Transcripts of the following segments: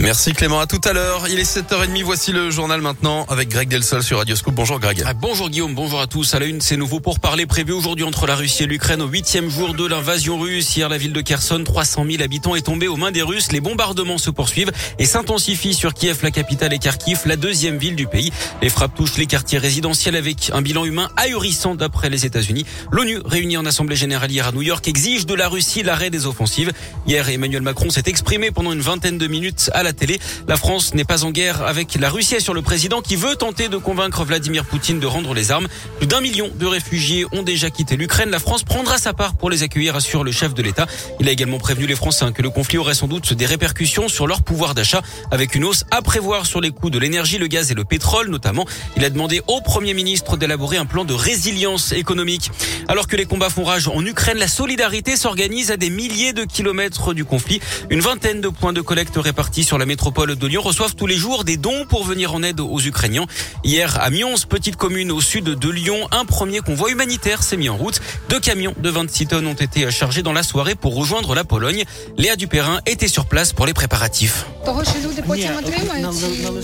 Merci Clément, à tout à l'heure. Il est 7h30, voici le journal maintenant avec Greg Delsol sur Radio Scoop. Bonjour Greg. Ah, bonjour Guillaume, bonjour à tous. À la une, c'est nouveau pour parler prévu aujourd'hui entre la Russie et l'Ukraine au huitième jour de l'invasion russe. Hier, la ville de Kherson, 300 000 habitants est tombée aux mains des Russes. Les bombardements se poursuivent et s'intensifient sur Kiev, la capitale et Kharkiv, la deuxième ville du pays. Les frappes touchent les quartiers résidentiels avec un bilan humain ahurissant d'après les États-Unis. L'ONU, réunie en Assemblée générale hier à New York, exige de la Russie l'arrêt des offensives. Hier, Emmanuel Macron s'est exprimé pendant une vingtaine de minutes à la télé. La France n'est pas en guerre avec la Russie sur le président qui veut tenter de convaincre Vladimir Poutine de rendre les armes. Plus d'un million de réfugiés ont déjà quitté l'Ukraine. La France prendra sa part pour les accueillir, assure le chef de l'État. Il a également prévenu les Français que le conflit aurait sans doute des répercussions sur leur pouvoir d'achat avec une hausse à prévoir sur les coûts de l'énergie, le gaz et le pétrole notamment. Il a demandé au Premier ministre d'élaborer un plan de résilience économique. Alors que les combats font rage en Ukraine, la solidarité s'organise à des milliers de kilomètres du conflit. Une vingtaine de points de collecte répartis sur la métropole de Lyon reçoivent tous les jours des dons pour venir en aide aux Ukrainiens. Hier, à Mions, petite commune au sud de Lyon, un premier convoi humanitaire s'est mis en route. Deux camions de 26 tonnes ont été chargés dans la soirée pour rejoindre la Pologne. Léa Dupérin était sur place pour les préparatifs.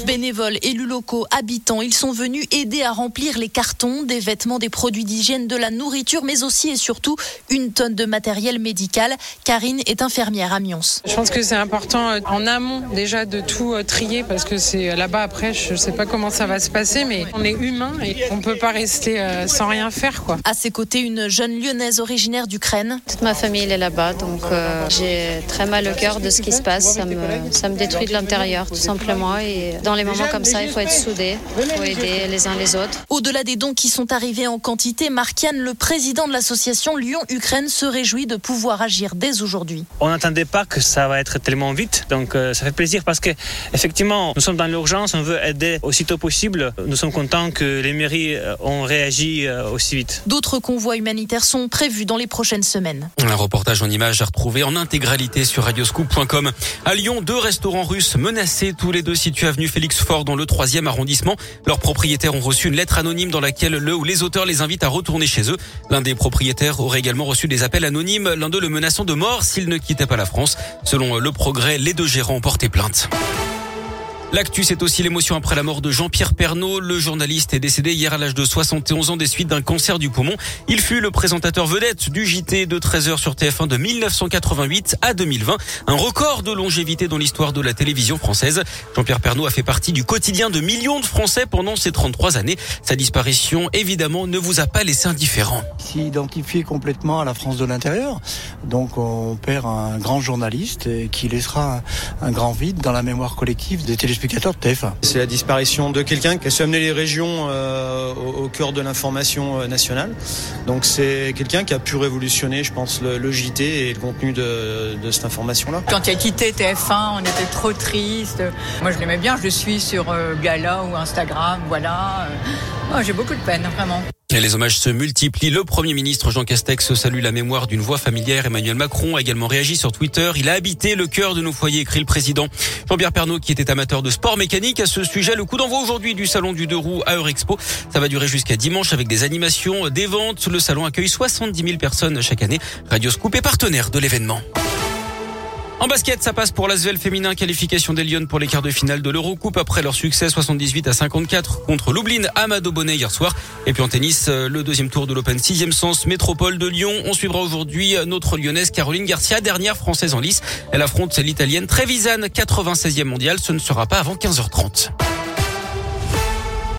Bénévoles, élus locaux, habitants, ils sont venus aider à remplir les cartons, des vêtements, des produits d'hygiène, de la nourriture, mais aussi et surtout une tonne de matériel médical. Karine est infirmière à Mions. Je pense que c'est important euh, en amont déjà de tout euh, trier parce que c'est là-bas après, je ne sais pas comment ça va se passer, mais on est humain et on peut pas rester euh, sans rien faire quoi. À ses côtés, une jeune lyonnaise originaire d'Ukraine. Toute ma famille elle est là-bas, donc j'ai très mal au cœur de ce qui se passe. Ça me, ça me détruit de l'intérieur tout simplement. Et dans les moments comme ça, il faut être soudé, il faut aider les uns les autres. Au-delà des dons qui sont arrivés en quantité, Markian, le président de l'association Lyon-Ukraine, se réjouit de pouvoir agir dès aujourd'hui. On n'attendait pas que ça va être tellement vite, donc ça fait plaisir parce que effectivement, nous sommes dans l'urgence, on veut aider aussitôt possible. Nous sommes contents que les mairies ont réagi aussi vite. D'autres convois humanitaires sont prévus dans les prochaines semaines. Un reportage en images à retrouver en intégralité sur radioscoop.com. À Lyon, deux restaurants russes menacés, tous les deux situés avenue Félix Fort dans le troisième arrondissement. Leurs propriétaires ont reçu une lettre anonyme dans laquelle le ou les auteurs les invitent à retourner chez eux. L'un des propriétaires aurait également reçu des appels anonymes, l'un d'eux le menaçant de mort s'il ne quittait pas la France. Selon le progrès, les deux gérants ont porté plainte. L'actu, c'est aussi l'émotion après la mort de Jean-Pierre Pernaud. Le journaliste est décédé hier à l'âge de 71 ans des suites d'un cancer du poumon. Il fut le présentateur vedette du JT de 13h sur TF1 de 1988 à 2020. Un record de longévité dans l'histoire de la télévision française. Jean-Pierre Pernaud a fait partie du quotidien de millions de Français pendant ces 33 années. Sa disparition, évidemment, ne vous a pas laissé indifférent. S'identifier complètement à la France de l'intérieur. Donc on perd un grand journaliste qui laissera un grand vide dans la mémoire collective des téléspectateurs c'est la disparition de quelqu'un qui a su amener les régions euh, au, au, cœur de l'information euh, nationale. Donc c'est quelqu'un qui a pu révolutionner, je pense, le, le JT et le contenu de, de cette information-là. Quand il a quitté TF1, on était trop triste. Moi, je l'aimais bien. Je le suis sur euh, Gala ou Instagram. Voilà. Oh, J'ai beaucoup de peine, vraiment. Les hommages se multiplient. Le Premier ministre Jean Castex salue la mémoire d'une voix familière. Emmanuel Macron a également réagi sur Twitter. Il a habité le cœur de nos foyers, écrit le président. Jean-Pierre Pernaud, qui était amateur de sport mécanique, à ce sujet, le coup d'envoi aujourd'hui du salon du deux roues à Eurexpo. Ça va durer jusqu'à dimanche avec des animations, des ventes. Le salon accueille 70 000 personnes chaque année. Radio Scoop est partenaire de l'événement. En basket, ça passe pour l'Asvel féminin. Qualification des Lyonnes pour les quarts de finale de l'Eurocoupe après leur succès 78 à 54 contre Lublin Amado Bonnet hier soir. Et puis en tennis, le deuxième tour de l'Open 6 sens métropole de Lyon. On suivra aujourd'hui notre lyonnaise Caroline Garcia, dernière française en lice. Elle affronte l'italienne Trevisan, 96e mondiale. Ce ne sera pas avant 15h30.